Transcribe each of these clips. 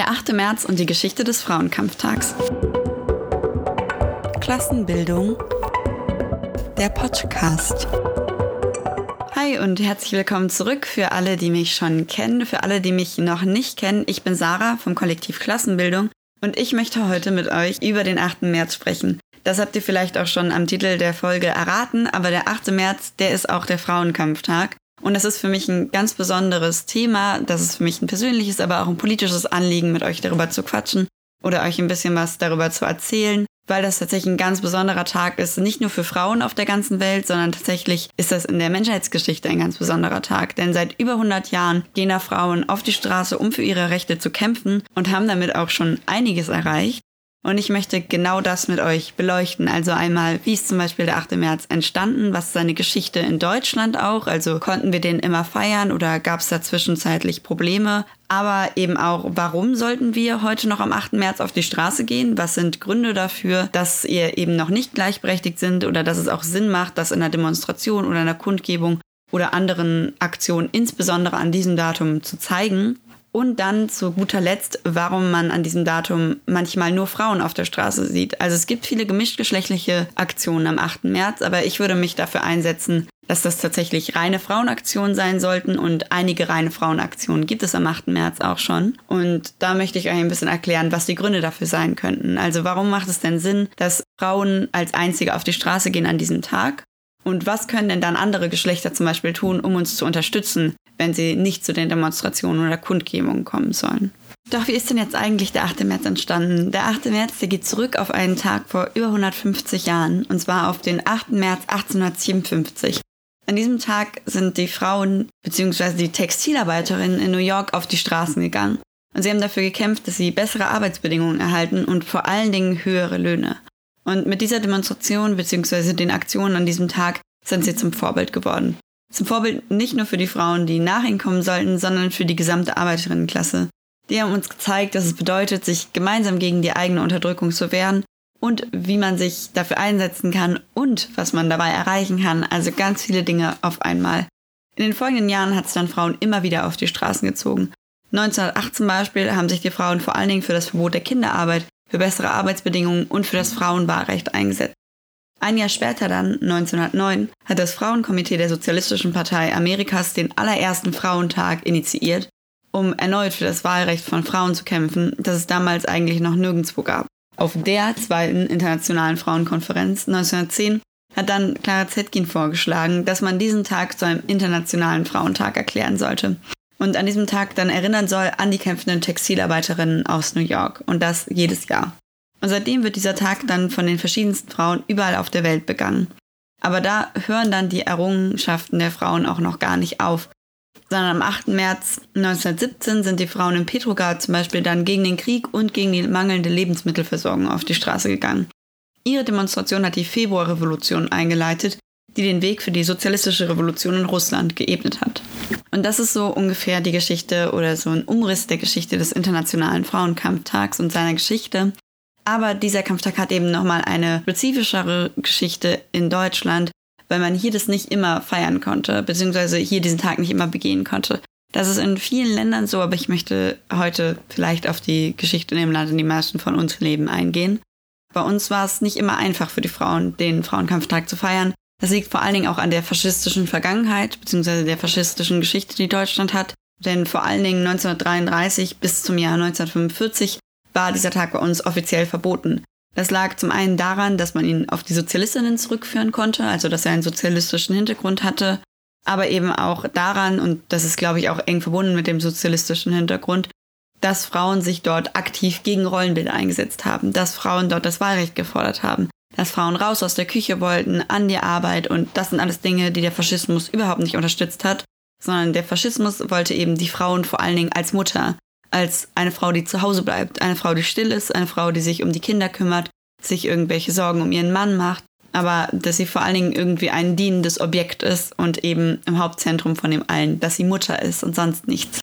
Der 8. März und die Geschichte des Frauenkampftags. Klassenbildung. Der Podcast. Hi und herzlich willkommen zurück für alle, die mich schon kennen, für alle, die mich noch nicht kennen. Ich bin Sarah vom Kollektiv Klassenbildung und ich möchte heute mit euch über den 8. März sprechen. Das habt ihr vielleicht auch schon am Titel der Folge erraten, aber der 8. März, der ist auch der Frauenkampftag. Und das ist für mich ein ganz besonderes Thema. Das ist für mich ein persönliches, aber auch ein politisches Anliegen, mit euch darüber zu quatschen oder euch ein bisschen was darüber zu erzählen, weil das tatsächlich ein ganz besonderer Tag ist, nicht nur für Frauen auf der ganzen Welt, sondern tatsächlich ist das in der Menschheitsgeschichte ein ganz besonderer Tag. Denn seit über 100 Jahren gehen da Frauen auf die Straße, um für ihre Rechte zu kämpfen und haben damit auch schon einiges erreicht. Und ich möchte genau das mit euch beleuchten. Also einmal, wie ist zum Beispiel der 8. März entstanden? Was ist seine Geschichte in Deutschland auch? Also konnten wir den immer feiern oder gab es da zwischenzeitlich Probleme? Aber eben auch, warum sollten wir heute noch am 8. März auf die Straße gehen? Was sind Gründe dafür, dass ihr eben noch nicht gleichberechtigt sind oder dass es auch Sinn macht, das in einer Demonstration oder einer Kundgebung oder anderen Aktionen insbesondere an diesem Datum zu zeigen? Und dann zu guter Letzt, warum man an diesem Datum manchmal nur Frauen auf der Straße sieht. Also es gibt viele gemischtgeschlechtliche Aktionen am 8. März, aber ich würde mich dafür einsetzen, dass das tatsächlich reine Frauenaktionen sein sollten und einige reine Frauenaktionen gibt es am 8. März auch schon. Und da möchte ich euch ein bisschen erklären, was die Gründe dafür sein könnten. Also warum macht es denn Sinn, dass Frauen als einzige auf die Straße gehen an diesem Tag? Und was können denn dann andere Geschlechter zum Beispiel tun, um uns zu unterstützen, wenn sie nicht zu den Demonstrationen oder Kundgebungen kommen sollen. Doch wie ist denn jetzt eigentlich der 8. März entstanden? Der 8. März, der geht zurück auf einen Tag vor über 150 Jahren, und zwar auf den 8. März 1857. An diesem Tag sind die Frauen bzw. die Textilarbeiterinnen in New York auf die Straßen gegangen. Und sie haben dafür gekämpft, dass sie bessere Arbeitsbedingungen erhalten und vor allen Dingen höhere Löhne. Und mit dieser Demonstration bzw. den Aktionen an diesem Tag sind sie zum Vorbild geworden. Zum Vorbild nicht nur für die Frauen, die nach ihnen kommen sollten, sondern für die gesamte Arbeiterinnenklasse. Die haben uns gezeigt, dass es bedeutet, sich gemeinsam gegen die eigene Unterdrückung zu wehren und wie man sich dafür einsetzen kann und was man dabei erreichen kann. Also ganz viele Dinge auf einmal. In den folgenden Jahren hat es dann Frauen immer wieder auf die Straßen gezogen. 1908 zum Beispiel haben sich die Frauen vor allen Dingen für das Verbot der Kinderarbeit, für bessere Arbeitsbedingungen und für das Frauenwahlrecht eingesetzt. Ein Jahr später dann, 1909, hat das Frauenkomitee der Sozialistischen Partei Amerikas den allerersten Frauentag initiiert, um erneut für das Wahlrecht von Frauen zu kämpfen, das es damals eigentlich noch nirgendwo gab. Auf der zweiten Internationalen Frauenkonferenz 1910 hat dann Clara Zetkin vorgeschlagen, dass man diesen Tag zu einem Internationalen Frauentag erklären sollte und an diesem Tag dann erinnern soll an die kämpfenden Textilarbeiterinnen aus New York und das jedes Jahr. Und seitdem wird dieser Tag dann von den verschiedensten Frauen überall auf der Welt begangen. Aber da hören dann die Errungenschaften der Frauen auch noch gar nicht auf. Sondern am 8. März 1917 sind die Frauen in Petrograd zum Beispiel dann gegen den Krieg und gegen die mangelnde Lebensmittelversorgung auf die Straße gegangen. Ihre Demonstration hat die Februarrevolution eingeleitet, die den Weg für die sozialistische Revolution in Russland geebnet hat. Und das ist so ungefähr die Geschichte oder so ein Umriss der Geschichte des Internationalen Frauenkampftags und seiner Geschichte. Aber dieser Kampftag hat eben nochmal eine spezifischere Geschichte in Deutschland, weil man hier das nicht immer feiern konnte, beziehungsweise hier diesen Tag nicht immer begehen konnte. Das ist in vielen Ländern so, aber ich möchte heute vielleicht auf die Geschichte in dem Land, in dem die meisten von uns leben, eingehen. Bei uns war es nicht immer einfach für die Frauen, den Frauenkampftag zu feiern. Das liegt vor allen Dingen auch an der faschistischen Vergangenheit, beziehungsweise der faschistischen Geschichte, die Deutschland hat. Denn vor allen Dingen 1933 bis zum Jahr 1945 war dieser Tag bei uns offiziell verboten. Das lag zum einen daran, dass man ihn auf die Sozialistinnen zurückführen konnte, also dass er einen sozialistischen Hintergrund hatte, aber eben auch daran, und das ist, glaube ich, auch eng verbunden mit dem sozialistischen Hintergrund, dass Frauen sich dort aktiv gegen Rollenbilder eingesetzt haben, dass Frauen dort das Wahlrecht gefordert haben, dass Frauen raus aus der Küche wollten, an die Arbeit und das sind alles Dinge, die der Faschismus überhaupt nicht unterstützt hat, sondern der Faschismus wollte eben die Frauen vor allen Dingen als Mutter, als eine Frau, die zu Hause bleibt, eine Frau, die still ist, eine Frau, die sich um die Kinder kümmert, sich irgendwelche Sorgen um ihren Mann macht, aber dass sie vor allen Dingen irgendwie ein dienendes Objekt ist und eben im Hauptzentrum von dem allen, dass sie Mutter ist und sonst nichts.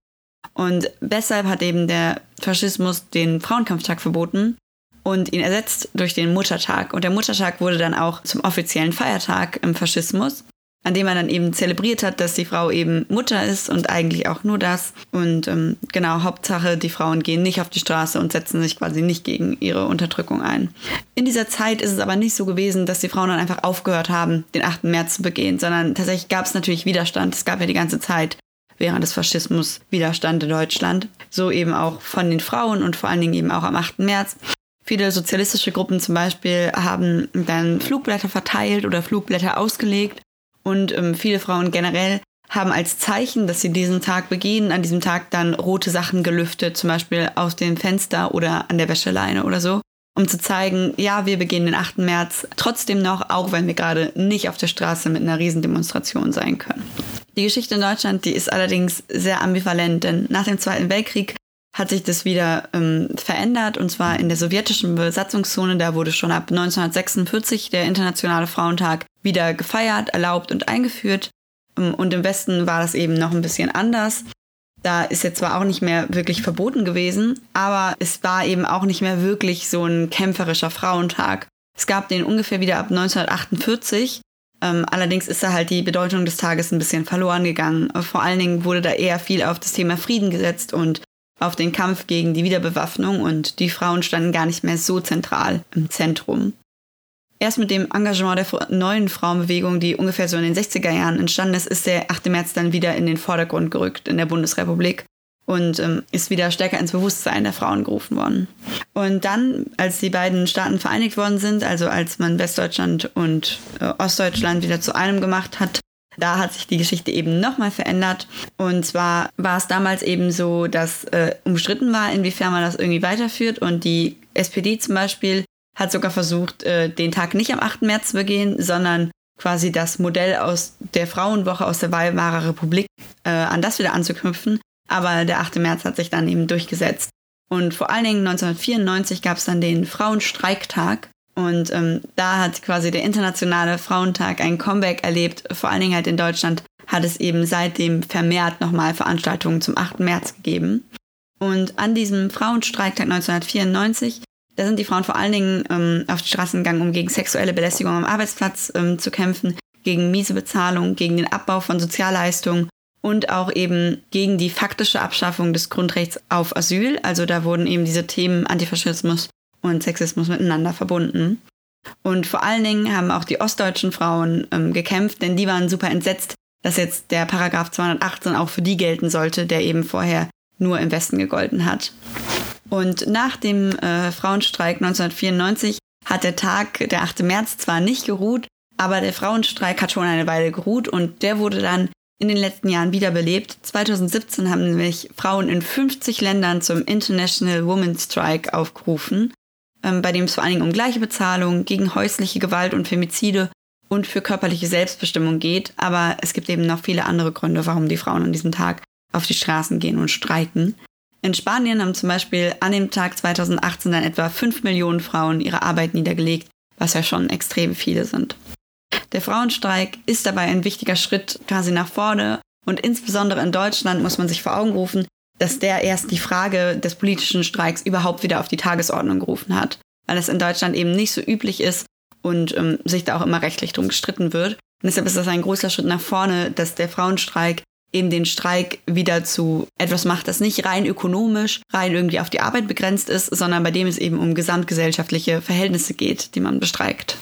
Und deshalb hat eben der Faschismus den Frauenkampftag verboten und ihn ersetzt durch den Muttertag. Und der Muttertag wurde dann auch zum offiziellen Feiertag im Faschismus. an dem man dann eben zelebriert hat, dass die Frau eben Mutter ist und eigentlich auch nur das. Und ähm, genau, Hauptsache, die Frauen gehen nicht auf die Straße und setzen sich quasi nicht gegen ihre Unterdrückung ein. In dieser Zeit ist es aber nicht so gewesen, dass die Frauen dann einfach aufgehört haben, den 8. März zu begehen, sondern tatsächlich gab es natürlich Widerstand. Es gab ja die ganze Zeit während des Faschismus Widerstand in Deutschland. So eben auch von den Frauen und vor allen Dingen eben auch am 8. März. Viele sozialistische Gruppen zum Beispiel haben dann Flugblätter verteilt oder Flugblätter ausgelegt und ähm, viele Frauen generell haben als Zeichen, dass sie diesen Tag begehen, an diesem Tag dann rote Sachen gelüftet, zum Beispiel aus dem Fenster oder an der Wäscheleine oder so, um zu zeigen, ja, wir begehen den 8. März trotzdem noch, auch wenn wir gerade nicht auf der Straße mit einer Riesendemonstration sein können. Die Geschichte in Deutschland, die ist allerdings sehr ambivalent, denn nach dem Zweiten Weltkrieg hat sich das wieder ähm, verändert und zwar in der sowjetischen Besatzungszone. Da wurde schon ab 1946 der Internationale Frauentag wieder gefeiert, erlaubt und eingeführt. Ähm, und im Westen war das eben noch ein bisschen anders. Da ist jetzt zwar auch nicht mehr wirklich verboten gewesen, aber es war eben auch nicht mehr wirklich so ein kämpferischer Frauentag. Es gab den ungefähr wieder ab 1948. Ähm, allerdings ist da halt die Bedeutung des Tages ein bisschen verloren gegangen. Vor allen Dingen wurde da eher viel auf das Thema Frieden gesetzt und auf den Kampf gegen die Wiederbewaffnung und die Frauen standen gar nicht mehr so zentral im Zentrum. Erst mit dem Engagement der neuen Frauenbewegung, die ungefähr so in den 60er Jahren entstanden ist, ist der 8. März dann wieder in den Vordergrund gerückt in der Bundesrepublik und ähm, ist wieder stärker ins Bewusstsein der Frauen gerufen worden. Und dann, als die beiden Staaten vereinigt worden sind, also als man Westdeutschland und äh, Ostdeutschland wieder zu einem gemacht hat, da hat sich die Geschichte eben nochmal verändert. Und zwar war es damals eben so, dass äh, umstritten war, inwiefern man das irgendwie weiterführt. Und die SPD zum Beispiel hat sogar versucht, äh, den Tag nicht am 8. März zu begehen, sondern quasi das Modell aus der Frauenwoche aus der Weimarer Republik äh, an das wieder anzuknüpfen. Aber der 8. März hat sich dann eben durchgesetzt. Und vor allen Dingen 1994 gab es dann den Frauenstreiktag. Und ähm, da hat quasi der Internationale Frauentag ein Comeback erlebt. Vor allen Dingen halt in Deutschland hat es eben seitdem vermehrt nochmal Veranstaltungen zum 8. März gegeben. Und an diesem Frauenstreiktag 1994, da sind die Frauen vor allen Dingen ähm, auf die Straßen gegangen, um gegen sexuelle Belästigung am Arbeitsplatz ähm, zu kämpfen, gegen miese Bezahlung, gegen den Abbau von Sozialleistungen und auch eben gegen die faktische Abschaffung des Grundrechts auf Asyl. Also da wurden eben diese Themen Antifaschismus und Sexismus miteinander verbunden. Und vor allen Dingen haben auch die ostdeutschen Frauen ähm, gekämpft, denn die waren super entsetzt, dass jetzt der Paragraph 218 auch für die gelten sollte, der eben vorher nur im Westen gegolten hat. Und nach dem äh, Frauenstreik 1994 hat der Tag, der 8. März, zwar nicht geruht, aber der Frauenstreik hat schon eine Weile geruht und der wurde dann in den letzten Jahren wiederbelebt. 2017 haben nämlich Frauen in 50 Ländern zum International Women's Strike aufgerufen bei dem es vor allen Dingen um gleiche Bezahlung, gegen häusliche Gewalt und Femizide und für körperliche Selbstbestimmung geht. Aber es gibt eben noch viele andere Gründe, warum die Frauen an diesem Tag auf die Straßen gehen und streiken. In Spanien haben zum Beispiel an dem Tag 2018 dann etwa 5 Millionen Frauen ihre Arbeit niedergelegt, was ja schon extrem viele sind. Der Frauenstreik ist dabei ein wichtiger Schritt quasi nach vorne und insbesondere in Deutschland muss man sich vor Augen rufen, dass der erst die Frage des politischen Streiks überhaupt wieder auf die Tagesordnung gerufen hat, weil es in Deutschland eben nicht so üblich ist und ähm, sich da auch immer rechtlich drum gestritten wird. Und deshalb ist das ein großer Schritt nach vorne, dass der Frauenstreik eben den Streik wieder zu etwas macht, das nicht rein ökonomisch, rein irgendwie auf die Arbeit begrenzt ist, sondern bei dem es eben um gesamtgesellschaftliche Verhältnisse geht, die man bestreikt.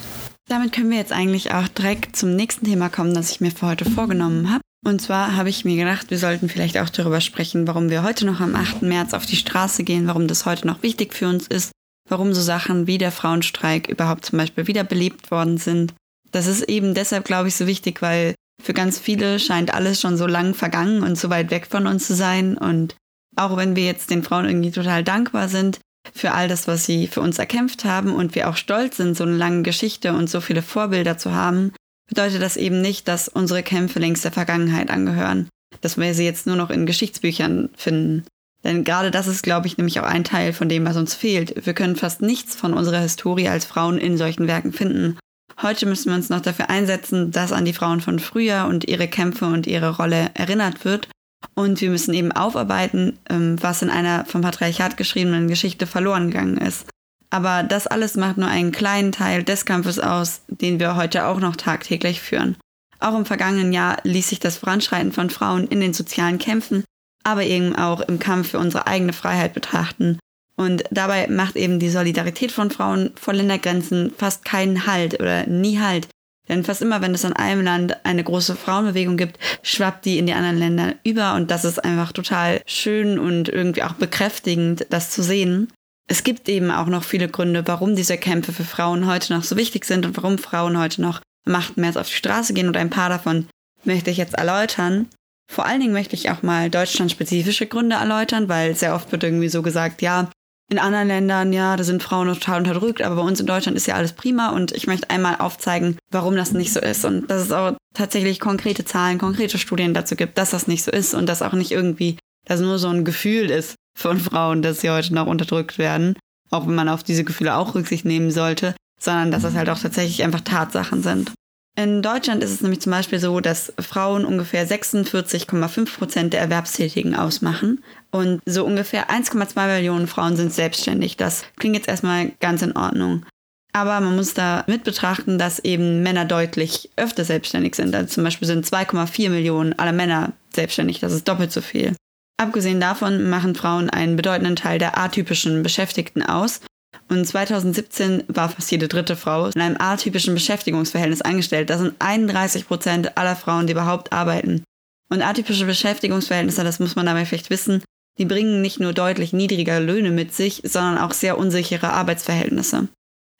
Damit können wir jetzt eigentlich auch direkt zum nächsten Thema kommen, das ich mir für heute vorgenommen habe. Und zwar habe ich mir gedacht, wir sollten vielleicht auch darüber sprechen, warum wir heute noch am 8. März auf die Straße gehen, warum das heute noch wichtig für uns ist, warum so Sachen wie der Frauenstreik überhaupt zum Beispiel wiederbelebt worden sind. Das ist eben deshalb, glaube ich, so wichtig, weil für ganz viele scheint alles schon so lang vergangen und so weit weg von uns zu sein. Und auch wenn wir jetzt den Frauen irgendwie total dankbar sind für all das, was sie für uns erkämpft haben und wir auch stolz sind, so eine lange Geschichte und so viele Vorbilder zu haben, bedeutet das eben nicht, dass unsere Kämpfe längst der Vergangenheit angehören, dass wir sie jetzt nur noch in Geschichtsbüchern finden. Denn gerade das ist, glaube ich, nämlich auch ein Teil von dem, was uns fehlt. Wir können fast nichts von unserer Historie als Frauen in solchen Werken finden. Heute müssen wir uns noch dafür einsetzen, dass an die Frauen von früher und ihre Kämpfe und ihre Rolle erinnert wird. Und wir müssen eben aufarbeiten, ähm, was in einer vom Patriarchat geschriebenen Geschichte verloren gegangen ist. Aber das alles macht nur einen kleinen Teil des Kampfes aus, den wir heute auch noch tagtäglich führen. Auch im vergangenen Jahr ließ sich das Voranschreiten von Frauen in den sozialen Kämpfen, aber eben auch im Kampf für unsere eigene Freiheit betrachten. Und dabei macht eben die Solidarität von Frauen vor Ländergrenzen fast keinen Halt oder nie Halt. Denn fast immer, wenn es in einem Land eine große Frauenbewegung gibt, schwappt die in die anderen Länder über und das ist einfach total schön und irgendwie auch bekräftigend, das zu sehen. Es gibt eben auch noch viele Gründe, warum diese Kämpfe für Frauen heute noch so wichtig sind und warum Frauen heute noch Macht mehr auf die Straße gehen. Und ein paar davon möchte ich jetzt erläutern. Vor allen Dingen möchte ich auch mal deutschlandspezifische Gründe erläutern, weil sehr oft wird irgendwie so gesagt, ja, in anderen Ländern, ja, da sind Frauen total unterdrückt, aber bei uns in Deutschland ist ja alles prima. Und ich möchte einmal aufzeigen, warum das nicht so ist und dass es auch tatsächlich konkrete Zahlen, konkrete Studien dazu gibt, dass das nicht so ist und dass auch nicht irgendwie, dass nur so ein Gefühl ist von Frauen, dass sie heute noch unterdrückt werden, auch wenn man auf diese Gefühle auch Rücksicht nehmen sollte, sondern dass das halt auch tatsächlich einfach Tatsachen sind. In Deutschland ist es nämlich zum Beispiel so, dass Frauen ungefähr 46,5 Prozent der Erwerbstätigen ausmachen und so ungefähr 1,2 Millionen Frauen sind selbstständig. Das klingt jetzt erstmal ganz in Ordnung. Aber man muss da mit betrachten, dass eben Männer deutlich öfter selbstständig sind. Also zum Beispiel sind 2,4 Millionen aller Männer selbstständig. Das ist doppelt so viel. Abgesehen davon machen Frauen einen bedeutenden Teil der atypischen Beschäftigten aus und 2017 war fast jede dritte Frau in einem atypischen Beschäftigungsverhältnis angestellt. Das sind 31 Prozent aller Frauen, die überhaupt arbeiten. Und atypische Beschäftigungsverhältnisse, das muss man dabei vielleicht wissen, die bringen nicht nur deutlich niedrigere Löhne mit sich, sondern auch sehr unsichere Arbeitsverhältnisse.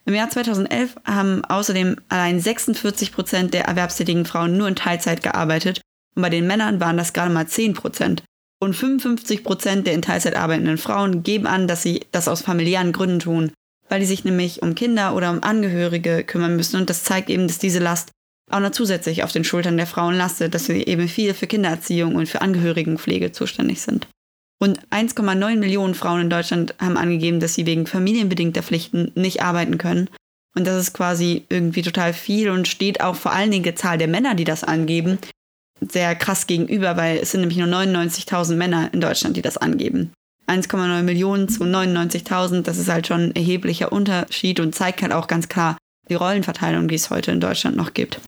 Im Jahr 2011 haben außerdem allein 46 Prozent der erwerbstätigen Frauen nur in Teilzeit gearbeitet und bei den Männern waren das gerade mal 10 Prozent. Und 55 Prozent der in Teilzeit arbeitenden Frauen geben an, dass sie das aus familiären Gründen tun, weil die sich nämlich um Kinder oder um Angehörige kümmern müssen. Und das zeigt eben, dass diese Last auch noch zusätzlich auf den Schultern der Frauen lastet, dass sie eben viel für Kindererziehung und für Angehörigenpflege zuständig sind. Rund 1,9 Millionen Frauen in Deutschland haben angegeben, dass sie wegen familienbedingter Pflichten nicht arbeiten können. Und das ist quasi irgendwie total viel und steht auch vor allen Dingen der Zahl der Männer, die das angeben, sehr krass gegenüber, weil es sind nämlich nur 99.000 Männer in Deutschland, die das angeben. 1,9 Millionen zu 99.000, das ist halt schon ein erheblicher Unterschied und zeigt halt auch ganz klar die Rollenverteilung, die es heute in Deutschland noch gibt.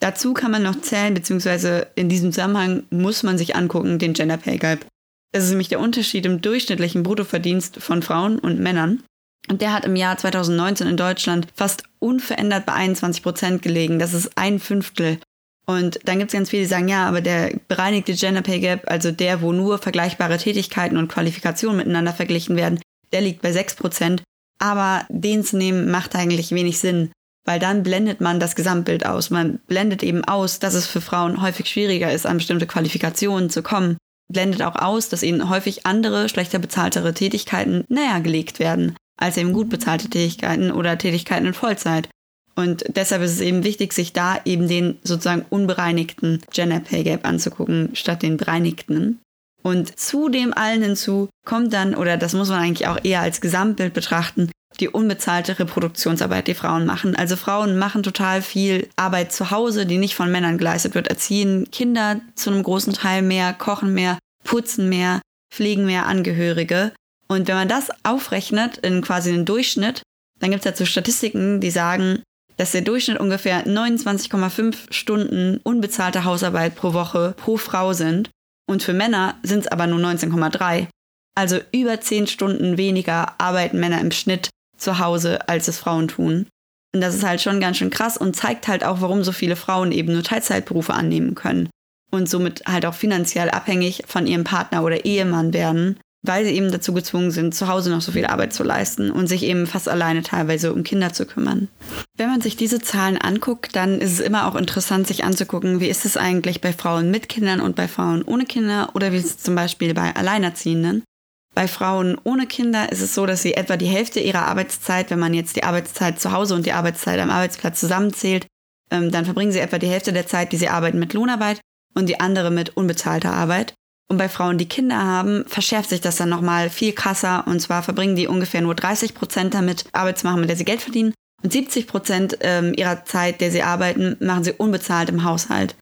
Dazu kann man noch zählen, beziehungsweise in diesem Zusammenhang muss man sich angucken, den Gender Pay Gap. Das ist nämlich der Unterschied im durchschnittlichen Bruttoverdienst von Frauen und Männern. Und der hat im Jahr 2019 in Deutschland fast unverändert bei 21 Prozent gelegen. Das ist ein Fünftel und dann gibt es ganz viele, die sagen, ja, aber der bereinigte Gender Pay Gap, also der, wo nur vergleichbare Tätigkeiten und Qualifikationen miteinander verglichen werden, der liegt bei 6%. Aber den zu nehmen macht eigentlich wenig Sinn, weil dann blendet man das Gesamtbild aus. Man blendet eben aus, dass es für Frauen häufig schwieriger ist, an bestimmte Qualifikationen zu kommen. Blendet auch aus, dass ihnen häufig andere, schlechter bezahltere Tätigkeiten näher gelegt werden, als eben gut bezahlte Tätigkeiten oder Tätigkeiten in Vollzeit. Und deshalb ist es eben wichtig, sich da eben den sozusagen unbereinigten Gender Pay Gap anzugucken, statt den bereinigten. Und zu dem allen hinzu kommt dann, oder das muss man eigentlich auch eher als Gesamtbild betrachten, die unbezahlte Reproduktionsarbeit, die Frauen machen. Also Frauen machen total viel Arbeit zu Hause, die nicht von Männern geleistet wird, erziehen Kinder zu einem großen Teil mehr, kochen mehr, putzen mehr, pflegen mehr Angehörige. Und wenn man das aufrechnet in quasi einen Durchschnitt, dann gibt es dazu Statistiken, die sagen, dass der Durchschnitt ungefähr 29,5 Stunden unbezahlte Hausarbeit pro Woche pro Frau sind. Und für Männer sind es aber nur 19,3. Also über 10 Stunden weniger arbeiten Männer im Schnitt zu Hause, als es Frauen tun. Und das ist halt schon ganz schön krass und zeigt halt auch, warum so viele Frauen eben nur Teilzeitberufe annehmen können und somit halt auch finanziell abhängig von ihrem Partner oder Ehemann werden, weil sie eben dazu gezwungen sind, zu Hause noch so viel Arbeit zu leisten und sich eben fast alleine teilweise um Kinder zu kümmern. Wenn man sich diese Zahlen anguckt, dann ist es immer auch interessant, sich anzugucken, wie ist es eigentlich bei Frauen mit Kindern und bei Frauen ohne Kinder oder wie ist es zum Beispiel bei Alleinerziehenden. Bei Frauen ohne Kinder ist es so, dass sie etwa die Hälfte ihrer Arbeitszeit, wenn man jetzt die Arbeitszeit zu Hause und die Arbeitszeit am Arbeitsplatz zusammenzählt, ähm, dann verbringen sie etwa die Hälfte der Zeit, die sie arbeiten, mit Lohnarbeit und die andere mit unbezahlter Arbeit. Und bei Frauen, die Kinder haben, verschärft sich das dann nochmal viel krasser. Und zwar verbringen die ungefähr nur 30 Prozent damit, Arbeit zu machen, mit der sie Geld verdienen. Und 70 Prozent ähm, ihrer Zeit, der sie arbeiten, machen sie unbezahlt im Haushalt.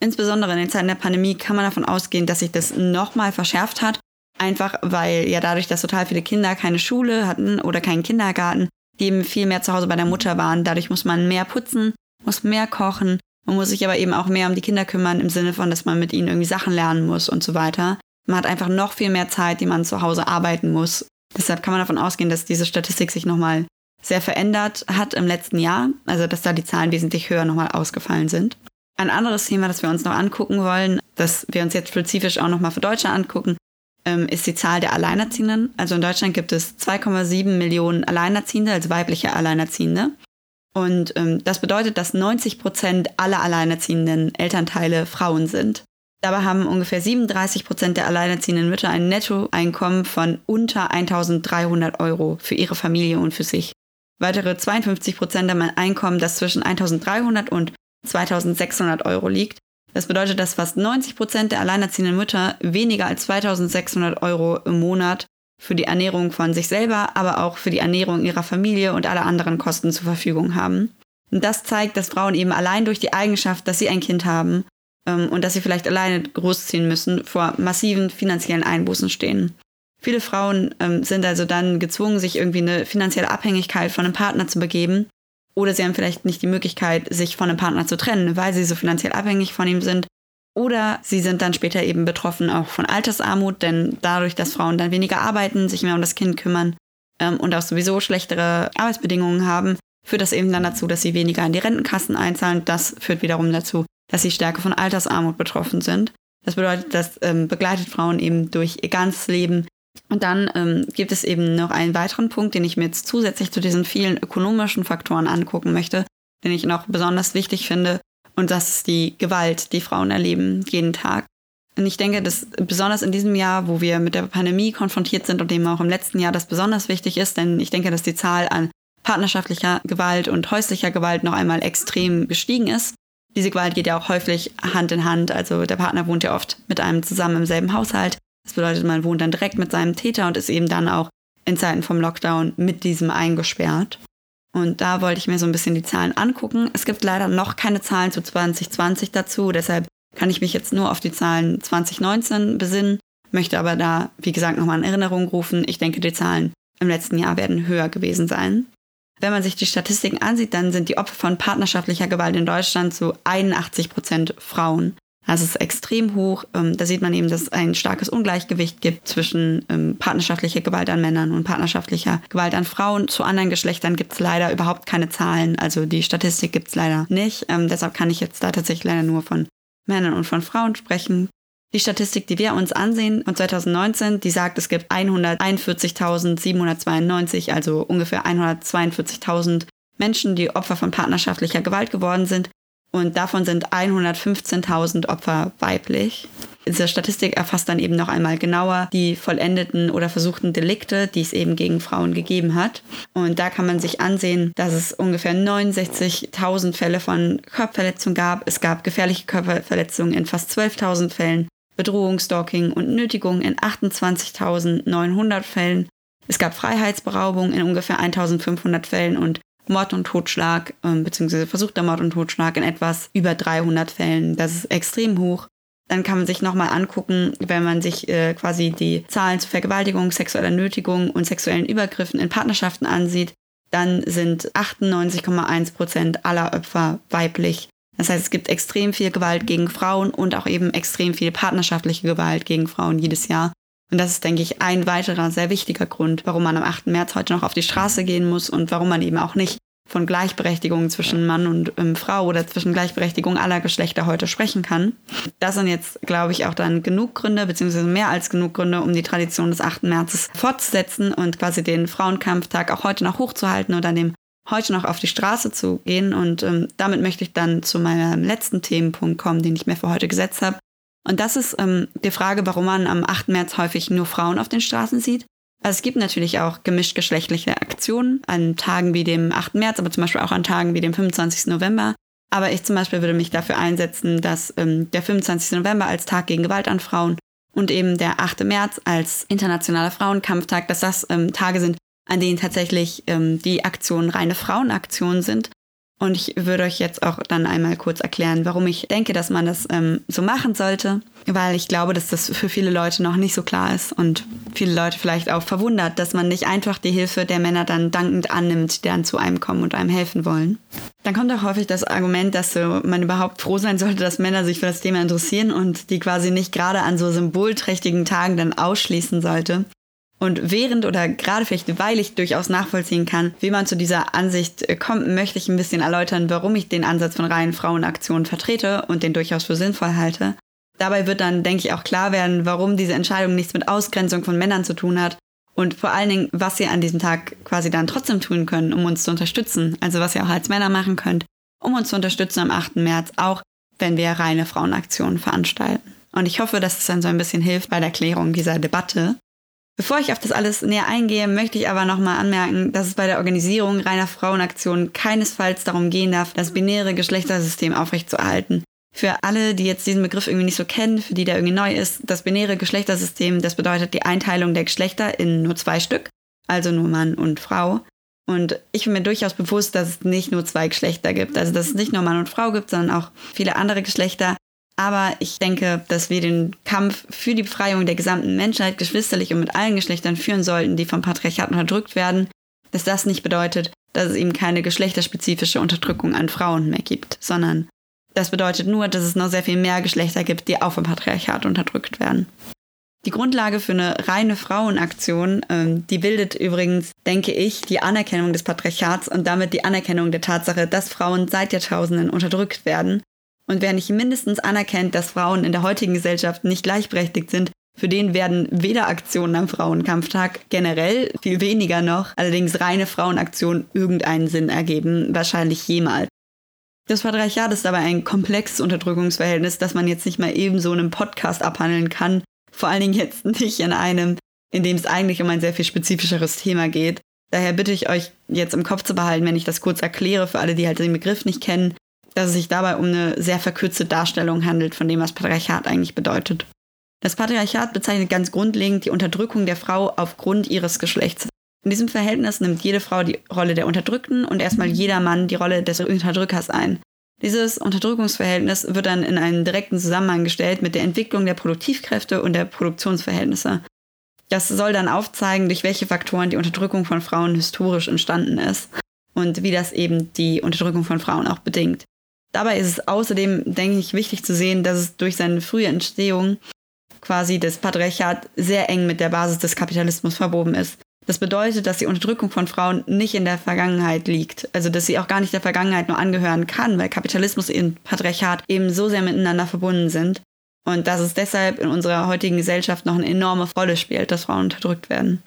Insbesondere in den Zeiten der Pandemie kann man davon ausgehen, dass sich das nochmal verschärft hat. Einfach weil ja dadurch, dass total viele Kinder keine Schule hatten oder keinen Kindergarten, die eben viel mehr zu Hause bei der Mutter waren. Dadurch muss man mehr putzen, muss mehr kochen, Man muss sich aber eben auch mehr um die Kinder kümmern, im Sinne von, dass man mit ihnen irgendwie Sachen lernen muss und so weiter. Man hat einfach noch viel mehr Zeit, die man zu Hause arbeiten muss. Deshalb kann man davon ausgehen, dass diese Statistik sich nochmal sehr verändert hat im letzten Jahr, also dass da die Zahlen wesentlich höher nochmal ausgefallen sind. Ein anderes Thema, das wir uns noch angucken wollen, das wir uns jetzt spezifisch auch nochmal für Deutschland angucken, ähm, ist die Zahl der Alleinerziehenden. Also in Deutschland gibt es 2,7 Millionen Alleinerziehende, also weibliche Alleinerziehende. Und ähm, das bedeutet, dass 90 Prozent aller alleinerziehenden Elternteile Frauen sind. Dabei haben ungefähr 37 Prozent der alleinerziehenden Mütter ein Nettoeinkommen von unter 1300 Euro für ihre Familie und für sich. Weitere 52 Prozent haben ein Einkommen, das zwischen 1300 und 2600 Euro liegt. Das bedeutet, dass fast 90 Prozent der alleinerziehenden Mütter weniger als 2600 Euro im Monat für die Ernährung von sich selber, aber auch für die Ernährung ihrer Familie und alle anderen Kosten zur Verfügung haben. Und das zeigt, dass Frauen eben allein durch die Eigenschaft, dass sie ein Kind haben ähm, und dass sie vielleicht alleine großziehen müssen, vor massiven finanziellen Einbußen stehen. Viele Frauen ähm, sind also dann gezwungen, sich irgendwie eine finanzielle Abhängigkeit von einem Partner zu begeben. Oder sie haben vielleicht nicht die Möglichkeit, sich von einem Partner zu trennen, weil sie so finanziell abhängig von ihm sind. Oder sie sind dann später eben betroffen auch von Altersarmut, denn dadurch, dass Frauen dann weniger arbeiten, sich mehr um das Kind kümmern ähm, und auch sowieso schlechtere Arbeitsbedingungen haben, führt das eben dann dazu, dass sie weniger in die Rentenkassen einzahlen. Das führt wiederum dazu, dass sie stärker von Altersarmut betroffen sind. Das bedeutet, das ähm, begleitet Frauen eben durch ihr ganzes Leben und dann ähm, gibt es eben noch einen weiteren Punkt, den ich mir jetzt zusätzlich zu diesen vielen ökonomischen Faktoren angucken möchte, den ich noch besonders wichtig finde. Und das ist die Gewalt, die Frauen erleben jeden Tag. Und ich denke, dass besonders in diesem Jahr, wo wir mit der Pandemie konfrontiert sind und eben auch im letzten Jahr das besonders wichtig ist, denn ich denke, dass die Zahl an partnerschaftlicher Gewalt und häuslicher Gewalt noch einmal extrem gestiegen ist. Diese Gewalt geht ja auch häufig Hand in Hand. Also der Partner wohnt ja oft mit einem zusammen im selben Haushalt. Das bedeutet, man wohnt dann direkt mit seinem Täter und ist eben dann auch in Zeiten vom Lockdown mit diesem eingesperrt. Und da wollte ich mir so ein bisschen die Zahlen angucken. Es gibt leider noch keine Zahlen zu 2020 dazu, deshalb kann ich mich jetzt nur auf die Zahlen 2019 besinnen, möchte aber da, wie gesagt, nochmal in Erinnerung rufen. Ich denke, die Zahlen im letzten Jahr werden höher gewesen sein. Wenn man sich die Statistiken ansieht, dann sind die Opfer von partnerschaftlicher Gewalt in Deutschland zu 81 Prozent Frauen. Das ist extrem hoch. Ähm, da sieht man eben, dass es ein starkes Ungleichgewicht gibt zwischen ähm, partnerschaftlicher Gewalt an Männern und partnerschaftlicher Gewalt an Frauen. Zu anderen Geschlechtern gibt es leider überhaupt keine Zahlen. Also die Statistik gibt es leider nicht. Ähm, deshalb kann ich jetzt da tatsächlich leider nur von Männern und von Frauen sprechen. Die Statistik, die wir uns ansehen von 2019, die sagt, es gibt 141.792, also ungefähr 142.000 Menschen, die Opfer von partnerschaftlicher Gewalt geworden sind. Und davon sind 115.000 Opfer weiblich. Diese Statistik erfasst dann eben noch einmal genauer die vollendeten oder versuchten Delikte, die es eben gegen Frauen gegeben hat. Und da kann man sich ansehen, dass es ungefähr 69.000 Fälle von Körperverletzung gab. Es gab gefährliche Körperverletzungen in fast 12.000 Fällen, Bedrohung, Stalking und Nötigung in 28.900 Fällen. Es gab Freiheitsberaubung in ungefähr 1500 Fällen und Mord und Totschlag, ähm, beziehungsweise versuchter Mord und Totschlag in etwas über 300 Fällen. Das ist extrem hoch. Dann kann man sich nochmal angucken, wenn man sich äh, quasi die Zahlen zu Vergewaltigung, sexueller Nötigung und sexuellen Übergriffen in Partnerschaften ansieht, dann sind 98,1 Prozent aller Opfer weiblich. Das heißt, es gibt extrem viel Gewalt gegen Frauen und auch eben extrem viel partnerschaftliche Gewalt gegen Frauen jedes Jahr. Und das ist, denke ich, ein weiterer sehr wichtiger Grund, warum man am 8. März heute noch auf die Straße gehen muss und warum man eben auch nicht von Gleichberechtigung zwischen Mann und ähm, Frau oder zwischen Gleichberechtigung aller Geschlechter heute sprechen kann. Das sind jetzt, glaube ich, auch dann genug Gründe, beziehungsweise mehr als genug Gründe, um die Tradition des 8. Märzes fortzusetzen und quasi den Frauenkampftag auch heute noch hochzuhalten oder dem heute noch auf die Straße zu gehen. Und ähm, damit möchte ich dann zu meinem letzten Themenpunkt kommen, den ich mir für heute gesetzt habe. Und das ist ähm, die Frage, warum man am 8. März häufig nur Frauen auf den Straßen sieht. Also es gibt natürlich auch gemischt geschlechtliche Aktionen an Tagen wie dem 8. März, aber zum Beispiel auch an Tagen wie dem 25. November. Aber ich zum Beispiel würde mich dafür einsetzen, dass ähm, der 25. November als Tag gegen Gewalt an Frauen und eben der 8. März als internationaler Frauenkampftag, dass das ähm, Tage sind, an denen tatsächlich ähm, die Aktionen reine Frauenaktionen sind Und ich würde euch jetzt auch dann einmal kurz erklären, warum ich denke, dass man das ähm, so machen sollte, weil ich glaube, dass das für viele Leute noch nicht so klar ist und viele Leute vielleicht auch verwundert, dass man nicht einfach die Hilfe der Männer dann dankend annimmt, die dann zu einem kommen und einem helfen wollen. Dann kommt auch häufig das Argument, dass so man überhaupt froh sein sollte, dass Männer sich für das Thema interessieren und die quasi nicht gerade an so symbolträchtigen Tagen dann ausschließen sollte. Und während oder gerade vielleicht, weil ich durchaus nachvollziehen kann, wie man zu dieser Ansicht äh, kommt, möchte ich ein bisschen erläutern, warum ich den Ansatz von reinen Frauenaktionen vertrete und den durchaus für sinnvoll halte. Dabei wird dann, denke ich, auch klar werden, warum diese Entscheidung nichts mit Ausgrenzung von Männern zu tun hat und vor allen Dingen, was sie an diesem Tag quasi dann trotzdem tun können, um uns zu unterstützen. Also was ihr auch als Männer machen könnt, um uns zu unterstützen am 8. März, auch wenn wir reine Frauenaktionen veranstalten. Und ich hoffe, dass es dann so ein bisschen hilft bei der Klärung dieser Debatte. Bevor ich auf das alles näher eingehe, möchte ich aber nochmal anmerken, dass es bei der Organisierung reiner Frauenaktionen keinesfalls darum gehen darf, das binäre Geschlechtersystem aufrechtzuerhalten. Für alle, die jetzt diesen Begriff irgendwie nicht so kennen, für die der irgendwie neu ist, das binäre Geschlechtersystem, das bedeutet die Einteilung der Geschlechter in nur zwei Stück, also nur Mann und Frau. Und ich bin mir durchaus bewusst, dass es nicht nur zwei Geschlechter gibt, also dass es nicht nur Mann und Frau gibt, sondern auch viele andere Geschlechter. Aber ich denke, dass wir den Kampf für die Befreiung der gesamten Menschheit geschwisterlich und mit allen Geschlechtern führen sollten, die vom Patriarchat unterdrückt werden, dass das nicht bedeutet, dass es eben keine geschlechterspezifische Unterdrückung an Frauen mehr gibt, sondern das bedeutet nur, dass es noch sehr viel mehr Geschlechter gibt, die auch vom Patriarchat unterdrückt werden. Die Grundlage für eine reine Frauenaktion, ähm, die bildet übrigens, denke ich, die Anerkennung des Patriarchats und damit die Anerkennung der Tatsache, dass Frauen seit Jahrtausenden unterdrückt werden und wer nicht mindestens anerkennt, dass Frauen in der heutigen Gesellschaft nicht gleichberechtigt sind, für den werden weder Aktionen am Frauenkampftag generell, viel weniger noch, allerdings reine Frauenaktionen irgendeinen Sinn ergeben, wahrscheinlich jemals. Das Patriarchat ist aber ein komplexes Unterdrückungsverhältnis, das man jetzt nicht mal eben so in einem Podcast abhandeln kann. Vor allen Dingen jetzt nicht in einem, in dem es eigentlich um ein sehr viel spezifischeres Thema geht. Daher bitte ich euch jetzt im Kopf zu behalten, wenn ich das kurz erkläre für alle, die halt den Begriff nicht kennen, dass es sich dabei um eine sehr verkürzte Darstellung handelt von dem, was Patriarchat eigentlich bedeutet. Das Patriarchat bezeichnet ganz grundlegend die Unterdrückung der Frau aufgrund ihres Geschlechts. In diesem Verhältnis nimmt jede Frau die Rolle der Unterdrückten und erstmal jeder Mann die Rolle des Unterdrückers ein. Dieses Unterdrückungsverhältnis wird dann in einen direkten Zusammenhang gestellt mit der Entwicklung der Produktivkräfte und der Produktionsverhältnisse. Das soll dann aufzeigen, durch welche Faktoren die Unterdrückung von Frauen historisch entstanden ist und wie das eben die Unterdrückung von Frauen auch bedingt. Dabei ist es außerdem, denke ich, wichtig zu sehen, dass es durch seine frühe Entstehung quasi das Patriarchat sehr eng mit der Basis des Kapitalismus verwoben ist. Das bedeutet, dass die Unterdrückung von Frauen nicht in der Vergangenheit liegt. Also, dass sie auch gar nicht der Vergangenheit nur angehören kann, weil Kapitalismus und Patriarchat eben so sehr miteinander verbunden sind. Und dass es deshalb in unserer heutigen Gesellschaft noch eine enorme Rolle spielt, dass Frauen unterdrückt werden.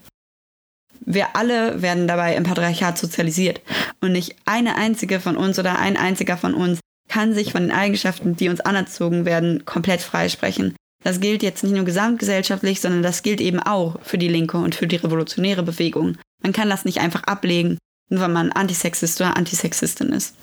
Wir alle werden dabei im Patriarchat sozialisiert. Und nicht eine einzige von uns oder ein einziger von uns kann sich von den Eigenschaften, die uns anerzogen werden, komplett freisprechen. Das gilt jetzt nicht nur gesamtgesellschaftlich, sondern das gilt eben auch für die linke und für die revolutionäre Bewegung. Man kann das nicht einfach ablegen, nur weil man Antisexist oder Antisexistin ist.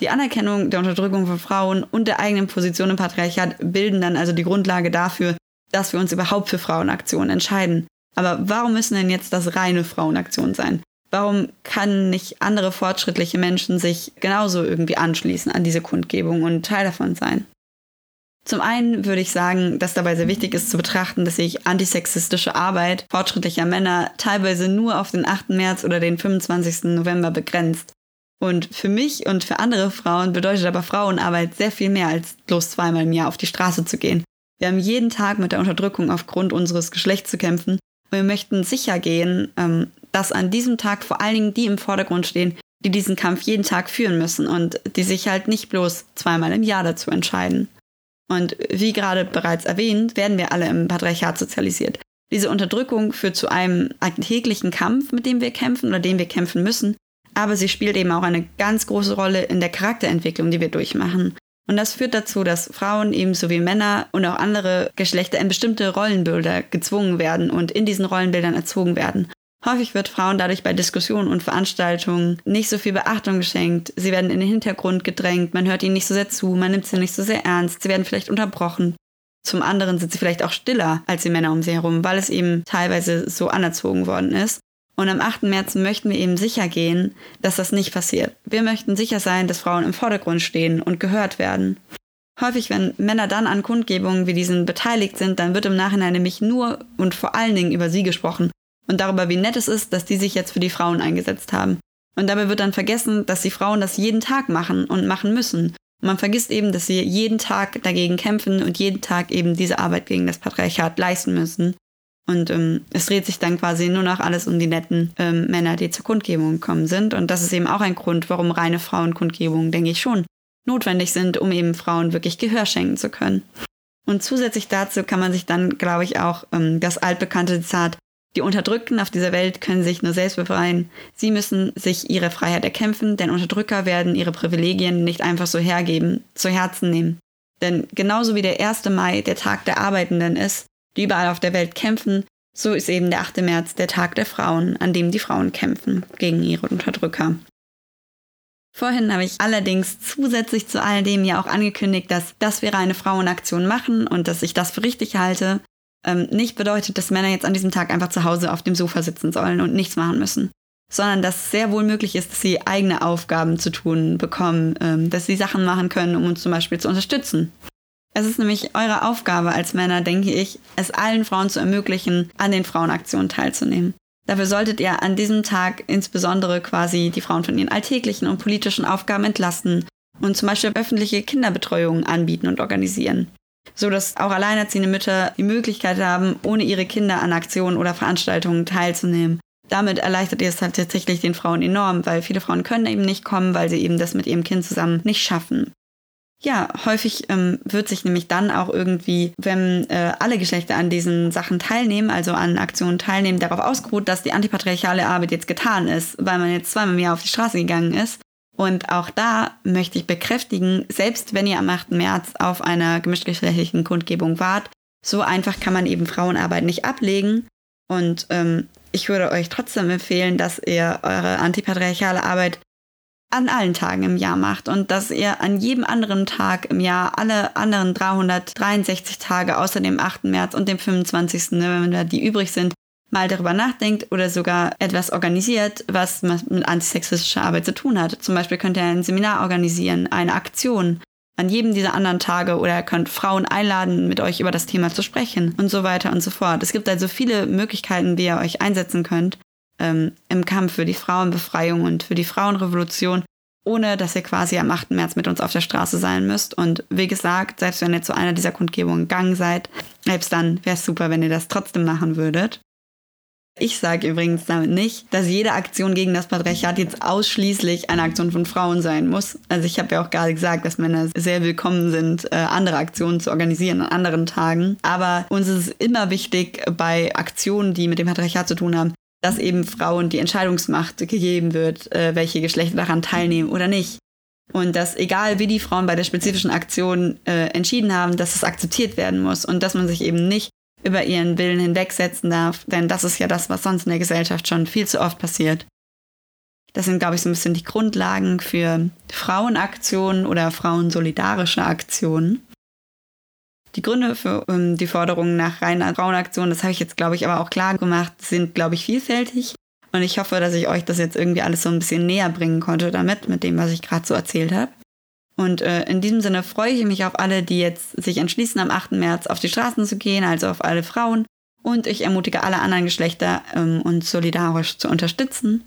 Die Anerkennung der Unterdrückung von Frauen und der eigenen Position im Patriarchat bilden dann also die Grundlage dafür, dass wir uns überhaupt für Frauenaktionen entscheiden. Aber warum müssen denn jetzt das reine Frauenaktionen sein? Warum kann nicht andere fortschrittliche Menschen sich genauso irgendwie anschließen an diese Kundgebung und Teil davon sein? Zum einen würde ich sagen, dass dabei sehr wichtig ist zu betrachten, dass sich antisexistische Arbeit fortschrittlicher Männer teilweise nur auf den 8. März oder den 25. November begrenzt. Und für mich und für andere Frauen bedeutet aber Frauenarbeit sehr viel mehr als bloß zweimal im Jahr auf die Straße zu gehen. Wir haben jeden Tag mit der Unterdrückung aufgrund unseres Geschlechts zu kämpfen und wir möchten sicher gehen, ähm, dass an diesem Tag vor allen Dingen die im Vordergrund stehen, die diesen Kampf jeden Tag führen müssen und die sich halt nicht bloß zweimal im Jahr dazu entscheiden. Und wie gerade bereits erwähnt, werden wir alle im Patriarchat sozialisiert. Diese Unterdrückung führt zu einem alltäglichen Kampf, mit dem wir kämpfen oder dem wir kämpfen müssen, aber sie spielt eben auch eine ganz große Rolle in der Charakterentwicklung, die wir durchmachen. Und das führt dazu, dass Frauen ebenso wie Männer und auch andere Geschlechter in bestimmte Rollenbilder gezwungen werden und in diesen Rollenbildern erzogen werden. Häufig wird Frauen dadurch bei Diskussionen und Veranstaltungen nicht so viel Beachtung geschenkt. Sie werden in den Hintergrund gedrängt, man hört ihnen nicht so sehr zu, man nimmt sie nicht so sehr ernst, sie werden vielleicht unterbrochen. Zum anderen sind sie vielleicht auch stiller als die Männer um sie herum, weil es eben teilweise so anerzogen worden ist. Und am 8. März möchten wir eben sicher gehen, dass das nicht passiert. Wir möchten sicher sein, dass Frauen im Vordergrund stehen und gehört werden. Häufig, wenn Männer dann an Kundgebungen wie diesen beteiligt sind, dann wird im Nachhinein nämlich nur und vor allen Dingen über sie gesprochen und darüber, wie nett es ist, dass die sich jetzt für die Frauen eingesetzt haben. Und dabei wird dann vergessen, dass die Frauen das jeden Tag machen und machen müssen. Und man vergisst eben, dass sie jeden Tag dagegen kämpfen und jeden Tag eben diese Arbeit gegen das Patriarchat leisten müssen. Und ähm, es dreht sich dann quasi nur noch alles um die netten ähm, Männer, die zur Kundgebung gekommen sind. Und das ist eben auch ein Grund, warum reine Frauenkundgebungen, denke ich schon, notwendig sind, um eben Frauen wirklich Gehör schenken zu können. Und zusätzlich dazu kann man sich dann, glaube ich, auch ähm, das altbekannte Zitat, die Unterdrückten auf dieser Welt können sich nur selbst befreien. Sie müssen sich ihre Freiheit erkämpfen, denn Unterdrücker werden ihre Privilegien nicht einfach so hergeben, zu Herzen nehmen. Denn genauso wie der 1. Mai der Tag der Arbeitenden ist, die überall auf der Welt kämpfen, so ist eben der 8. März der Tag der Frauen, an dem die Frauen kämpfen gegen ihre Unterdrücker. Vorhin habe ich allerdings zusätzlich zu all dem ja auch angekündigt, dass, dass wir eine Frauenaktion machen und dass ich das für richtig halte, ähm, nicht bedeutet, dass Männer jetzt an diesem Tag einfach zu Hause auf dem Sofa sitzen sollen und nichts machen müssen, sondern dass es sehr wohl möglich ist, dass sie eigene Aufgaben zu tun bekommen, ähm, dass sie Sachen machen können, um uns zum Beispiel zu unterstützen. Es ist nämlich eure Aufgabe als Männer, denke ich, es allen Frauen zu ermöglichen, an den Frauenaktionen teilzunehmen. Dafür solltet ihr an diesem Tag insbesondere quasi die Frauen von ihren alltäglichen und politischen Aufgaben entlasten und zum Beispiel öffentliche Kinderbetreuung anbieten und organisieren. So dass auch alleinerziehende Mütter die Möglichkeit haben, ohne ihre Kinder an Aktionen oder Veranstaltungen teilzunehmen. Damit erleichtert ihr es halt tatsächlich den Frauen enorm, weil viele Frauen können eben nicht kommen, weil sie eben das mit ihrem Kind zusammen nicht schaffen. Ja, häufig ähm, wird sich nämlich dann auch irgendwie, wenn äh, alle Geschlechter an diesen Sachen teilnehmen, also an Aktionen teilnehmen, darauf ausgeruht, dass die antipatriarchale Arbeit jetzt getan ist, weil man jetzt zweimal im Jahr auf die Straße gegangen ist. Und auch da möchte ich bekräftigen, selbst wenn ihr am 8. März auf einer gemischtgeschlechtlichen Kundgebung wart, so einfach kann man eben Frauenarbeit nicht ablegen. Und ähm, ich würde euch trotzdem empfehlen, dass ihr eure antipatriarchale Arbeit an allen Tagen im Jahr macht und dass ihr an jedem anderen Tag im Jahr alle anderen 363 Tage außer dem 8. März und dem 25., ne, wenn da die übrig sind, mal darüber nachdenkt oder sogar etwas organisiert, was mit antisexistischer Arbeit zu tun hat. Zum Beispiel könnt ihr ein Seminar organisieren, eine Aktion an jedem dieser anderen Tage oder könnt Frauen einladen, mit euch über das Thema zu sprechen und so weiter und so fort. Es gibt also viele Möglichkeiten, wie ihr euch einsetzen könnt ähm, im Kampf für die Frauenbefreiung und für die Frauenrevolution, ohne dass ihr quasi am 8. März mit uns auf der Straße sein müsst. Und wie gesagt, selbst wenn ihr zu einer dieser Kundgebungen gegangen seid, selbst dann wäre es super, wenn ihr das trotzdem machen würdet. Ich sage übrigens damit nicht, dass jede Aktion gegen das Patriarchat jetzt ausschließlich eine Aktion von Frauen sein muss. Also ich habe ja auch gerade gesagt, dass Männer sehr willkommen sind, äh, andere Aktionen zu organisieren an anderen Tagen. Aber uns ist es immer wichtig, bei Aktionen, die mit dem Patriarchat zu tun haben, dass eben Frauen die Entscheidungsmacht gegeben wird, äh, welche Geschlechter daran teilnehmen oder nicht. Und dass egal wie die Frauen bei der spezifischen Aktion äh, entschieden haben, dass es akzeptiert werden muss und dass man sich eben nicht über ihren Willen hinwegsetzen darf, denn das ist ja das, was sonst in der Gesellschaft schon viel zu oft passiert. Das sind, glaube ich, so ein bisschen die Grundlagen für Frauenaktionen oder frauensolidarische Aktionen. Die Gründe für ähm, die Forderungen nach reiner Frauenaktion, das habe ich jetzt, glaube ich, aber auch klar gemacht, sind, glaube ich, vielfältig. Und ich hoffe, dass ich euch das jetzt irgendwie alles so ein bisschen näher bringen konnte damit, mit dem, was ich gerade so erzählt habe. Und äh, in diesem Sinne freue ich mich auf alle, die jetzt sich entschließen, am 8. März auf die Straßen zu gehen, also auf alle Frauen. Und ich ermutige alle anderen Geschlechter, ähm, uns solidarisch zu unterstützen.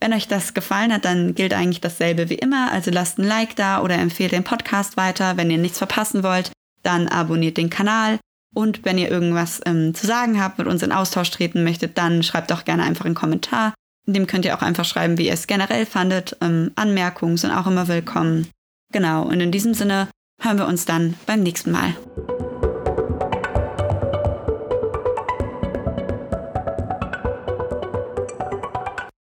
Wenn euch das gefallen hat, dann gilt eigentlich dasselbe wie immer. Also lasst ein Like da oder empfehlt den Podcast weiter. Wenn ihr nichts verpassen wollt, dann abonniert den Kanal. Und wenn ihr irgendwas ähm, zu sagen habt, mit uns in Austausch treten möchtet, dann schreibt doch gerne einfach einen Kommentar. In dem könnt ihr auch einfach schreiben, wie ihr es generell fandet. Ähm, Anmerkungen sind auch immer willkommen. Genau, und in diesem Sinne hören wir uns dann beim nächsten Mal.